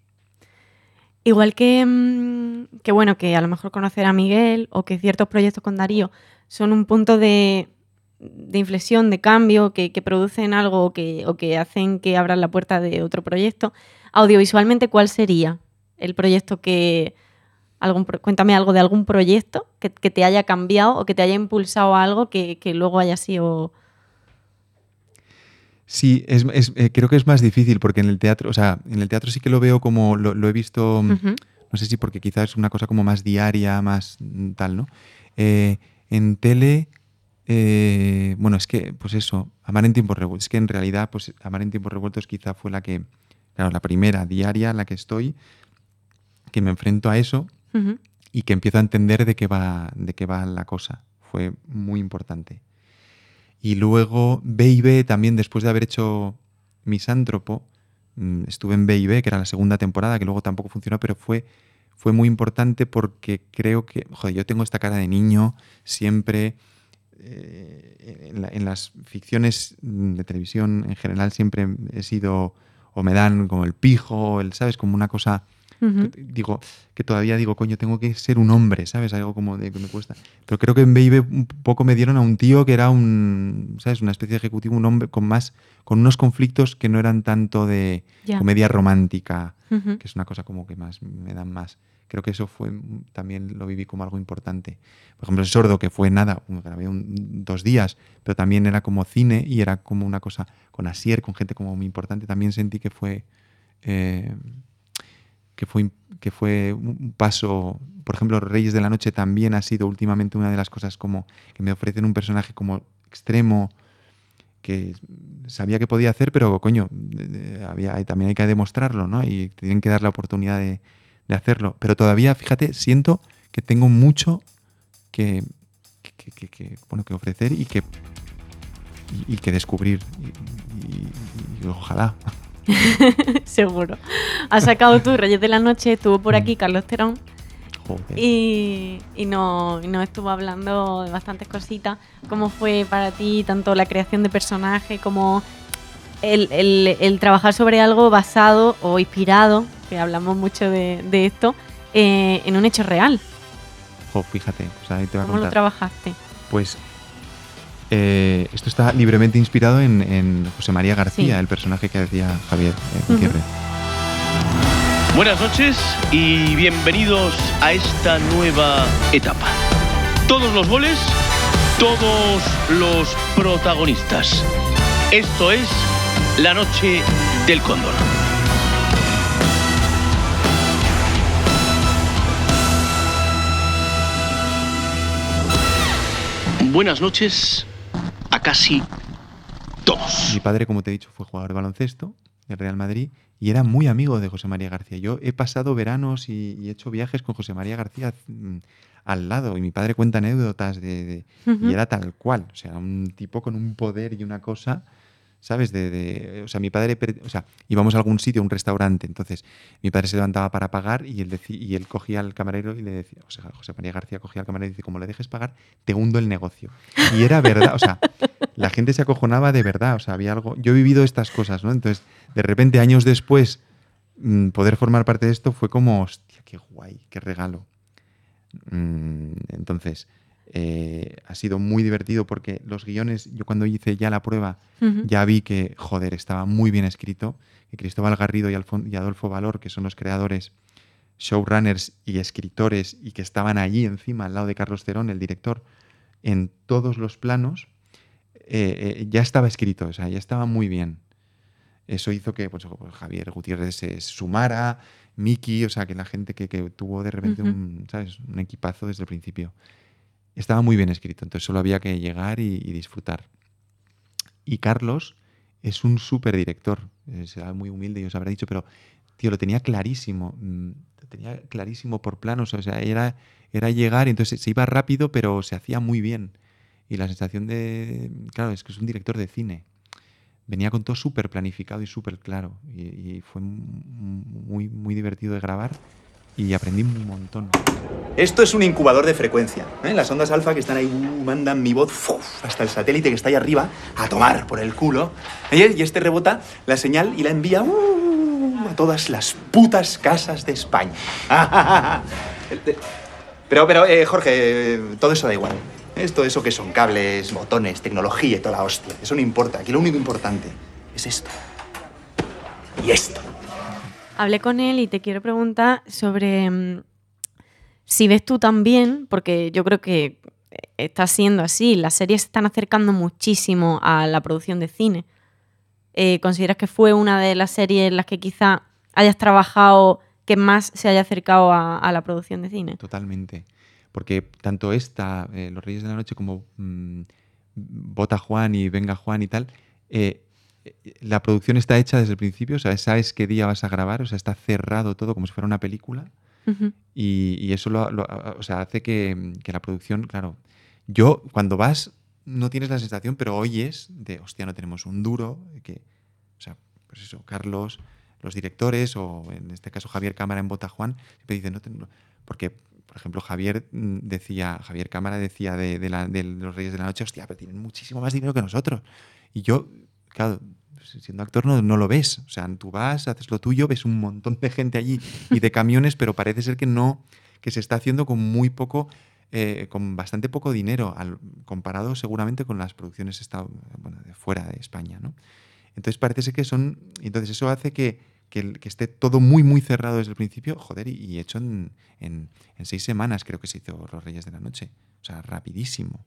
Igual que, mm, que, bueno, que a lo mejor conocer a Miguel o que ciertos proyectos con Darío son un punto de, de inflexión, de cambio, que, que producen algo o que, o que hacen que abran la puerta de otro proyecto. Audiovisualmente, ¿cuál sería el proyecto que... Algún, cuéntame algo de algún proyecto que, que te haya cambiado o que te haya impulsado a algo que, que luego haya sido... Sí, es, es- eh, creo que es más difícil porque en el teatro, o sea, en el teatro sí que lo veo como, lo, lo he visto, mm, no sé si porque quizás es una cosa como más diaria, más mm, tal, ¿no? Eh, en tele, eh, bueno, es que, pues eso, Amar en tiempos revueltos, es que en realidad, pues Amar en tiempos revueltos quizá fue la que, claro, la primera diaria en la que estoy, que me enfrento a eso y que empiezo a entender de qué va, de qué va la cosa. Fue muy importante. Y luego B&B también, después de haber hecho Misántropo, mm, estuve en B&B, que era la segunda temporada, que luego tampoco funcionó, pero fue, fue muy importante porque creo que, joder, yo tengo esta cara de niño siempre, eh, en, en las ficciones de televisión en general siempre he sido, o me dan como el pijo, el, ¿sabes? Como una cosa Ujú. que- digo, que todavía digo, coño, tengo que ser un hombre, ¿sabes? Algo como de que me cuesta. Pero creo que en Baby un poco me dieron a un tío que era un, ¿sabes? Una especie de ejecutivo, un hombre con más, con unos conflictos que no eran tanto de Ya. comedia romántica, Ujú. que es una cosa como que más me dan más. Creo que eso fue también lo viví como algo importante. Por ejemplo, el sordo, que fue nada, grabé un- dos días, pero también era como cine y era como una cosa con Asier, con gente como muy importante. También sentí que fue eh, que fue, que fue un paso. Por ejemplo, Reyes de la Noche también ha sido últimamente una de las cosas como que me ofrecen un personaje como extremo que sabía que podía hacer, pero coño, había, también hay que demostrarlo, ¿no? Y tienen que dar la oportunidad de, hacerlo. Pero todavía, fíjate, siento que tengo mucho que, bueno, que ofrecer y que, y, que descubrir. Y ojalá. [LAUGHS] Seguro. Has sacado tú Reyes de la Noche, estuvo por aquí Carlos Terón Joder. y, y no, nos estuvo hablando de bastantes cositas. ¿Cómo fue para ti tanto la creación de personaje como el, el- el trabajar sobre algo basado o inspirado, que hablamos mucho de, de esto, eh, en un hecho real? Jo, fíjate, sea, ahí te voy a ¿Cómo lo trabajaste? Pues eh, esto está libremente inspirado en, en José María García, Sí. el personaje que decía Javier eh, Ujú. Gutiérrez. Buenas noches y bienvenidos a esta nueva etapa. Todos los goles, todos los protagonistas. Esto es la noche del cóndor. Buenas noches a casi todos. Mi padre, como te he dicho, fue jugador de baloncesto del Real Madrid y era muy amigo de José María García. Yo he pasado veranos y, y he hecho viajes con José María García mm, al lado y mi padre cuenta anécdotas de, y era tal cual, o sea, un tipo con un poder y una cosa, ¿sabes? O sea, mi padre, o sea, íbamos a algún sitio, a un restaurante, entonces mi padre se levantaba para pagar y él, y él cogía al camarero y le decía, o sea, José María García cogía al camarero y dice, como le dejes pagar, te hundo el negocio. Y era verdad, o sea, la gente se acojonaba de verdad, o sea, había algo, yo he vivido estas cosas, ¿no? Entonces, de repente, años después, mm, poder formar parte de esto fue como, hostia, qué guay, qué regalo. Mm, Entonces, eh, ha sido muy divertido porque los guiones, yo cuando hice ya la prueba, ya vi que, joder, estaba muy bien escrito, que Cristóbal Garrido y, Alfon- y Adolfo Valor, que son los creadores, showrunners y escritores, y que estaban allí encima, al lado de Carlos Cerón, el director, en todos los planos, eh, eh, ya estaba escrito, o sea, ya estaba muy bien. Eso hizo que pues, Javier Gutiérrez se sumara, Miki, o sea, que la gente que, que tuvo de repente un, ¿sabes? un equipazo desde el principio. Estaba muy bien escrito, entonces solo había que llegar y, disfrutar. Y Carlos es un súper director, eh, será muy humilde y os habrá dicho, pero tío, lo tenía clarísimo, mm, tenía clarísimo por planos, o sea, era, era llegar y entonces se iba rápido, pero se hacía muy bien. Y la sensación de, claro, es que es un director de cine. Venía con todo súper planificado y súper claro. Y, y fue muy, muy divertido de grabar y aprendí un montón. Esto es un incubador de frecuencia. ¿eh? Las ondas alfa que están ahí uh, mandan mi voz ¡fuf! hasta el satélite que está ahí arriba a tomar por el culo. ¿eh? Y este rebota la señal y la envía uh, a todas las putas casas de España. [LAUGHS] pero, pero, eh, Jorge, todo eso da igual. Esto, eso que son cables, botones, tecnología y toda la hostia. Eso no importa. Aquí lo único importante es esto. Y esto. Hablé con él y te quiero preguntar sobre mm, si ves tú también, porque yo creo que está siendo así, las series se están acercando muchísimo a la producción de cine. Eh, ¿Consideras que fue una de las series en las que quizá hayas trabajado que más se haya acercado a, la producción de cine? Totalmente. Porque tanto esta, eh, Los Reyes de la Noche, como mm, Bota Juan y Venga Juan y tal, eh, la producción está hecha desde el principio, o sea, sabes qué día vas a grabar, o sea, está cerrado todo como si fuera una película. Y, y eso lo, lo- o sea, hace que, que la producción, claro, yo cuando vas no tienes la sensación, pero oyes de, hostia, no tenemos un duro, que, o sea, pues eso, Carlos, los directores, o en este caso Javier Cámara en Bota Juan, siempre dicen, no, ten- no", porque, por ejemplo, Javier mm, decía, Javier Cámara decía de, de la- de los Reyes de la Noche, hostia, pero tienen muchísimo más dinero que nosotros. Y yo, claro, siendo actor no, no lo ves. O sea, tú vas, haces lo tuyo, ves un montón de gente allí y de camiones, pero parece ser que no, que se está haciendo con muy poco, eh, con bastante poco dinero, comparado seguramente con las producciones esta- bueno, de fuera de España, ¿no? Entonces parece ser que son, entonces eso hace que, que, que esté todo muy, muy cerrado desde el principio, joder, y, y hecho en, en- en seis semanas creo que se hizo Los Reyes de la Noche. O sea, rapidísimo.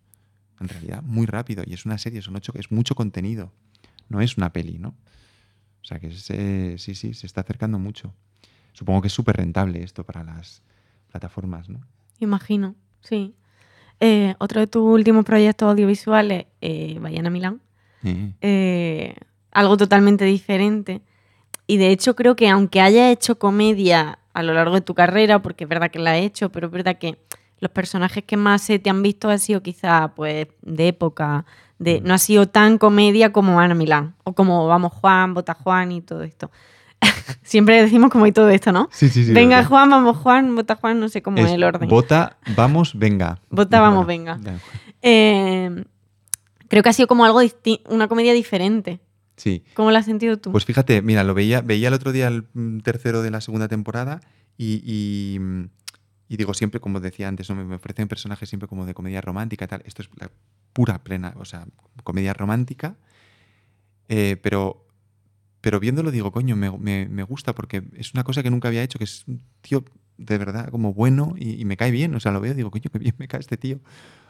En realidad, muy rápido. Y es una serie, son ocho, es mucho contenido. No es una peli, ¿no? O sea que sí, sí, se está acercando mucho. Supongo que es súper rentable esto para las plataformas, ¿no? Imagino, sí. Eh, otro de tus últimos proyectos audiovisuales, eh, Vayan a Milán. Eh, eh, algo totalmente diferente. Y de hecho creo que aunque haya hecho comedia a lo largo de tu carrera, porque es verdad que la has hecho, pero es verdad que los personajes que más se te han visto han sido quizá pues de época, de, no ha sido tan comedia como Ana Milán, o como Vamos Juan, Bota Juan y todo esto. [LAUGHS] Siempre decimos como y todo esto, ¿no? Sí, sí, sí. venga verdad. Juan, vamos Juan, Bota Juan, no sé cómo es, Es el orden. Bota, vamos, venga. Bota, vamos, venga. Eh, creo que ha sido como algo una comedia diferente. Sí. ¿Cómo la has sentido tú? Pues fíjate, mira, lo veía, veía el otro día el mm, tercero de la segunda temporada y, y, mm, y digo siempre, como decía antes, ¿no? me, ofrecen personajes siempre como de comedia romántica tal. Esto es la pura, plena, o sea, comedia romántica. eh, pero, pero viéndolo digo, coño, me, me- gusta porque es una cosa que nunca había hecho, que es un tío de verdad como bueno y, me cae bien. O sea, lo veo digo, coño, qué bien me cae este tío.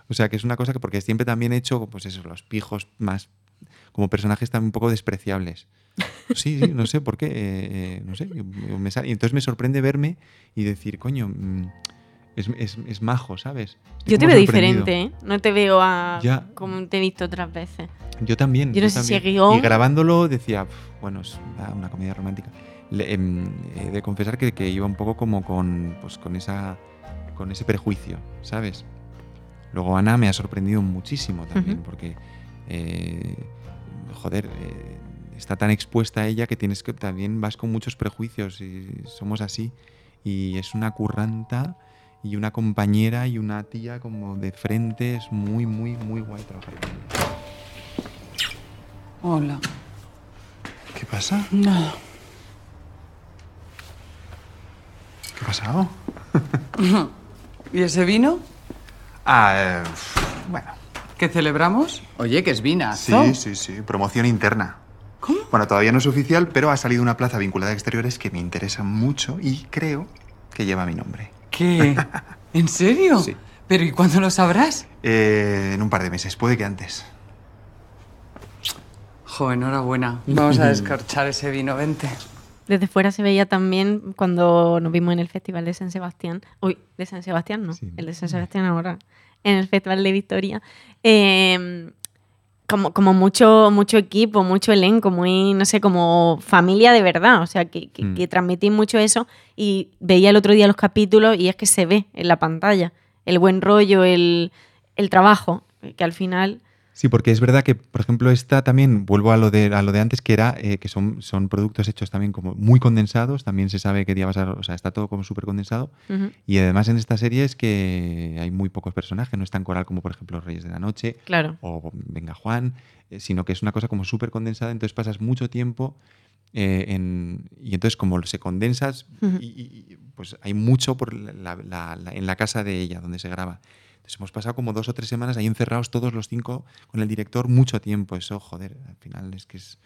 O sea, que es una cosa que, porque siempre también he hecho, pues eso, los pijos más como personajes también un poco despreciables. Sí, sí, no sé por qué, eh, eh, no sé. me sale- y entonces me sorprende verme y decir, coño, mm, es, es- es majo, ¿sabes? Estoy Yo te veo diferente, ¿eh? No te veo a Ya. como te he visto otras veces. Yo también. Yo no sé si también. el guión- Y grabándolo decía, "Pf, bueno, es una, comedia romántica. Le- em, he de confesar que, que iba un poco como con, pues, con, esa, con ese prejuicio, ¿sabes? Luego Ana me ha sorprendido muchísimo también, Ujú. porque, eh, joder, eh, está tan expuesta a ella que tienes que también vas con muchos prejuicios y somos así. Y es una curranta y una compañera y una tía como de frente. Es muy, muy, muy guay trabajar con ella. Hola. ¿Qué pasa? Nada. ¿Qué ha pasado? [LAUGHS] ¿Y ese vino? Ah, eh, bueno. ¿Qué celebramos? Oye, que es vinazo. Sí, sí, sí. Promoción interna. ¿Cómo? Bueno, todavía no es oficial, pero ha salido una plaza vinculada a exteriores que me interesa mucho y creo que lleva mi nombre. ¿Qué? [LAUGHS] ¿En serio? Sí. ¿Pero y cuándo lo sabrás? Eh, en un par de meses, puede que antes. Jo, enhorabuena. Vamos a descorchar ese vino, vente. Desde fuera se veía también cuando nos vimos en el Festival de San Sebastián. Uy, de San Sebastián no, Sí. el de San Sebastián ahora. En el Festival de Victoria. Eh, como, como mucho, mucho equipo, mucho elenco, muy, no sé, como familia de verdad. O sea, que, que, Mm. que transmitís mucho eso. Y veía el otro día los capítulos y es que se ve en la pantalla el buen rollo, el, el trabajo, que al final. Sí, porque es verdad que, por ejemplo, esta también, vuelvo a lo de, a lo de antes, que era eh, que son, son productos hechos también como muy condensados, también se sabe qué día vas a... O sea, está todo como súper condensado. Y además en esta serie es que hay muy pocos personajes, no es tan coral como, por ejemplo, Reyes de la Noche claro. o Venga Juan, eh, sino que es una cosa como súper condensada, entonces pasas mucho tiempo eh, en... Y entonces como se condensas, y, y- y, pues hay mucho por la- la- la- en la casa de ella, donde se graba. Entonces hemos pasado como dos o tres semanas ahí encerrados todos los cinco con el director mucho tiempo. Eso, joder, al final es que es,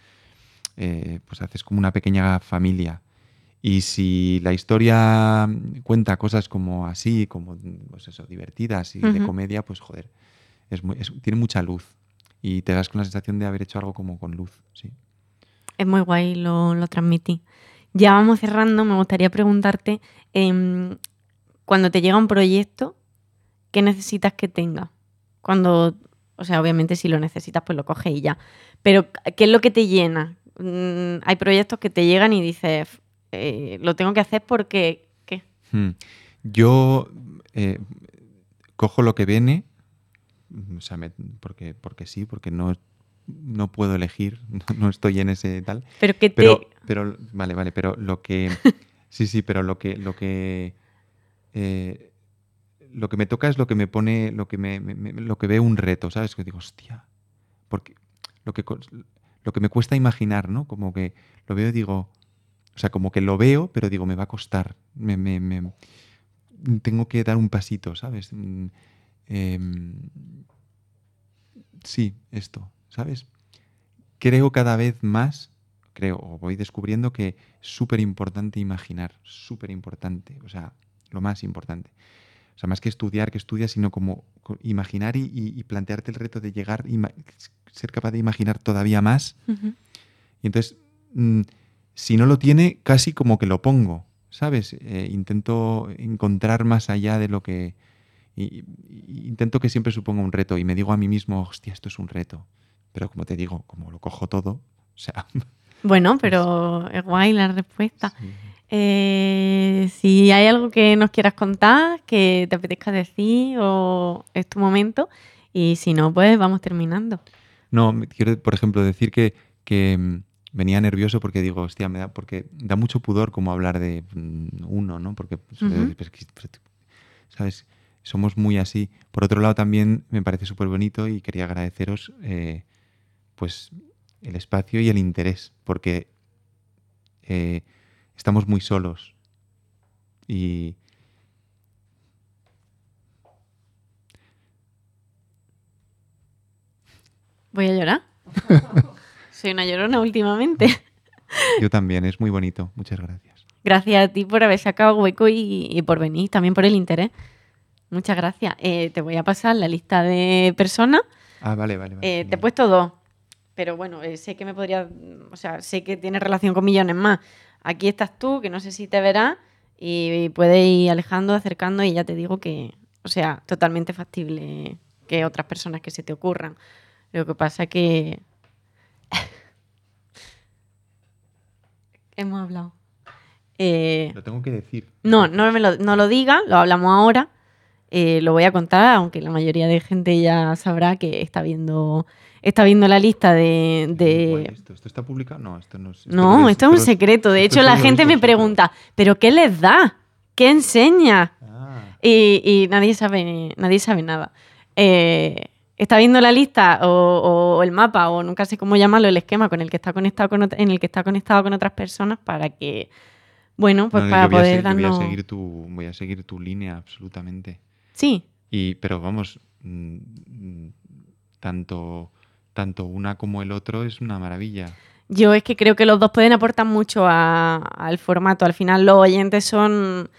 eh, pues haces como una pequeña familia. Y si la historia cuenta cosas como así, como pues eso, divertidas y de comedia, pues joder, es muy- es- tiene mucha luz. Y te das con la sensación de haber hecho algo como con luz, sí. Es muy guay, lo, lo transmití. Ya vamos cerrando, me gustaría preguntarte, em, cuando te llega un proyecto, ¿qué necesitas que tenga? Cuando, o sea, obviamente si lo necesitas, pues lo coges y ya. Pero, ¿qué es lo que te llena? Mm, hay proyectos que te llegan y dices, eh, lo tengo que hacer porque, ¿qué? Hmm. Yo eh, cojo lo que viene, o sea, me- porque, porque sí, porque no, no puedo elegir, [LAUGHS] no, no estoy en ese tal. Pero que te... Pero, pero, vale, vale, pero lo que. [LAUGHS] Sí, sí, pero lo que. Lo que, eh, lo que me toca es lo que me pone. Lo que me, lo que veo un reto, ¿sabes? Que digo, hostia. Porque lo que, lo que me cuesta imaginar, ¿no? Como que lo veo y digo. O sea, como que lo veo, pero digo, me va a costar. Me, me- me- tengo que dar un pasito, ¿sabes? Mm, em, sí, esto, ¿sabes? Creo cada vez más, creo, o voy descubriendo que es súper importante imaginar, súper importante, o sea, lo más importante. O sea, más que estudiar, que estudias, sino como co- imaginar y, y- y plantearte el reto de llegar, ima- ser capaz de imaginar todavía más. Y entonces, mm, si no lo tiene, casi como que lo pongo, ¿sabes? Eh, intento encontrar más allá de lo que... y- y- intento que siempre suponga un reto y me digo a mí mismo, hostia, esto es un reto. Pero como te digo, como lo cojo todo, o sea... [LAUGHS] Bueno, pero es guay la respuesta. sí. Eh, si hay algo que nos quieras contar, que te apetezca decir o es tu momento. Y si no, pues vamos terminando. No, quiero, por ejemplo, decir que, que, mm, venía nervioso porque digo, hostia, me da, porque da mucho pudor como hablar de mm, uno, ¿no? Porque, pues, ¿sabes? Somos muy así. Por otro lado, también me parece súper bonito y quería agradeceros, eh, pues, el espacio y el interés, porque eh, estamos muy solos. Y, Voy a llorar. [LAUGHS] Soy una llorona últimamente. yo también, es muy bonito. Muchas gracias. Gracias a ti por haber sacado hueco y, y por venir, también por el interés. Muchas gracias. Eh, te voy a pasar la lista de personas. Ah, vale, vale. vale Eh, te he puesto dos, pero bueno, eh, sé que me podría, o sea, sé que tiene relación con millones más. Aquí estás tú, que no sé si te verás, y puedes ir alejando, acercando, y ya te digo que, o sea, totalmente factible que otras personas que se te ocurran. Lo que pasa que... [LAUGHS] Hemos hablado. Eh, Lo tengo que decir. no, no, me lo, no lo diga, lo hablamos ahora. Eh, lo voy a contar, aunque la mayoría de gente ya sabrá que está viendo, está viendo la lista de. Guay, ¿Esto, ¿Esto está publicado? No, esto no es. No, esto es un secreto. De hecho, la gente me pregunta, ¿pero qué les da? ¿Qué enseña? Ah, Y, y nadie sabe, nadie sabe nada. Eh, está viendo la lista o, o el mapa, o nunca sé cómo llamarlo, el esquema con el que está conectado con en el que está conectado con otras personas para que, bueno, pues no, para poder se- yo voy a darnos. seguir tu, voy a seguir tu línea, absolutamente. Sí, Y, pero vamos, mm, mm, tanto, tanto una como el otro es una maravilla. Yo es que creo que los dos pueden aportar mucho a- al formato. Al final los oyentes son,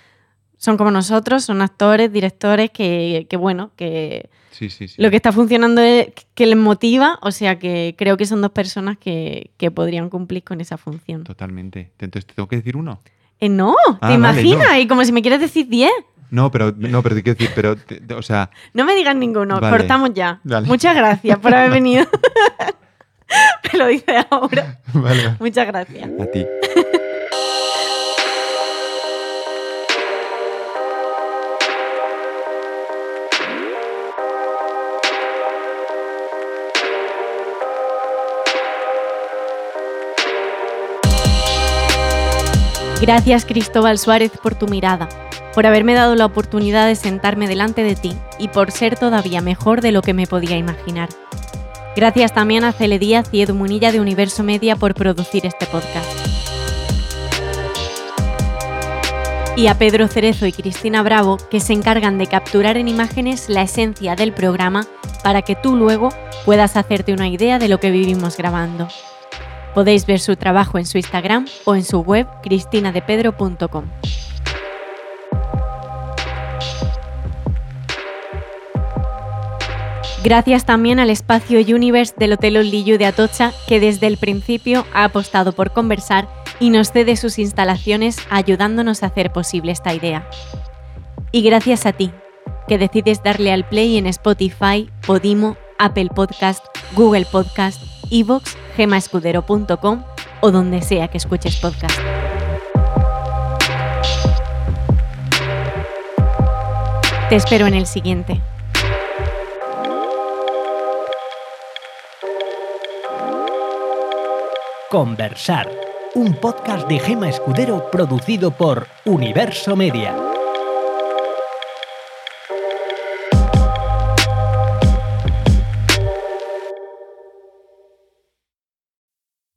son como nosotros, son actores, directores que, que, bueno, que Sí, sí, sí. lo que está funcionando es que les motiva. O sea que creo que son dos personas que, que podrían cumplir con esa función. Totalmente. Entonces, ¿te tengo que decir uno? Eh, no, Ah, ¿te vale, imaginas? no. Y como si me quieres decir 10. No, pero, no, pero te quiero decir, pero, te- te- o sea, No me digas ninguno, Vale. cortamos ya. Vale. Muchas gracias por haber [LAUGHS] venido. [LAUGHS] me lo dices ahora. vale. Muchas gracias. A ti. Gracias Cristóbal Suárez por tu mirada, por haberme dado la oportunidad de sentarme delante de ti y por ser todavía mejor de lo que me podía imaginar. Gracias también a Cele Díaz y Edu Munilla de Universo Media por producir este podcast. y a Pedro Cerezo y Cristina Bravo, que se encargan de capturar en imágenes la esencia del programa para que tú luego puedas hacerte una idea de lo que vivimos grabando. Podéis ver su trabajo en su Instagram o en su web cristinadepedro.com. Gracias también al espacio Universe del Hotel Olillo de Atocha, que desde el principio ha apostado por conversar y nos cede sus instalaciones ayudándonos a hacer posible esta idea. Y gracias a ti, que decides darle al play en Spotify, Podimo, Apple Podcast, Google Podcast, Evox, gemaescudero.com o donde sea que escuches podcast. Te espero en el siguiente. Conversar, un podcast de Gema Escudero producido por Universo Media.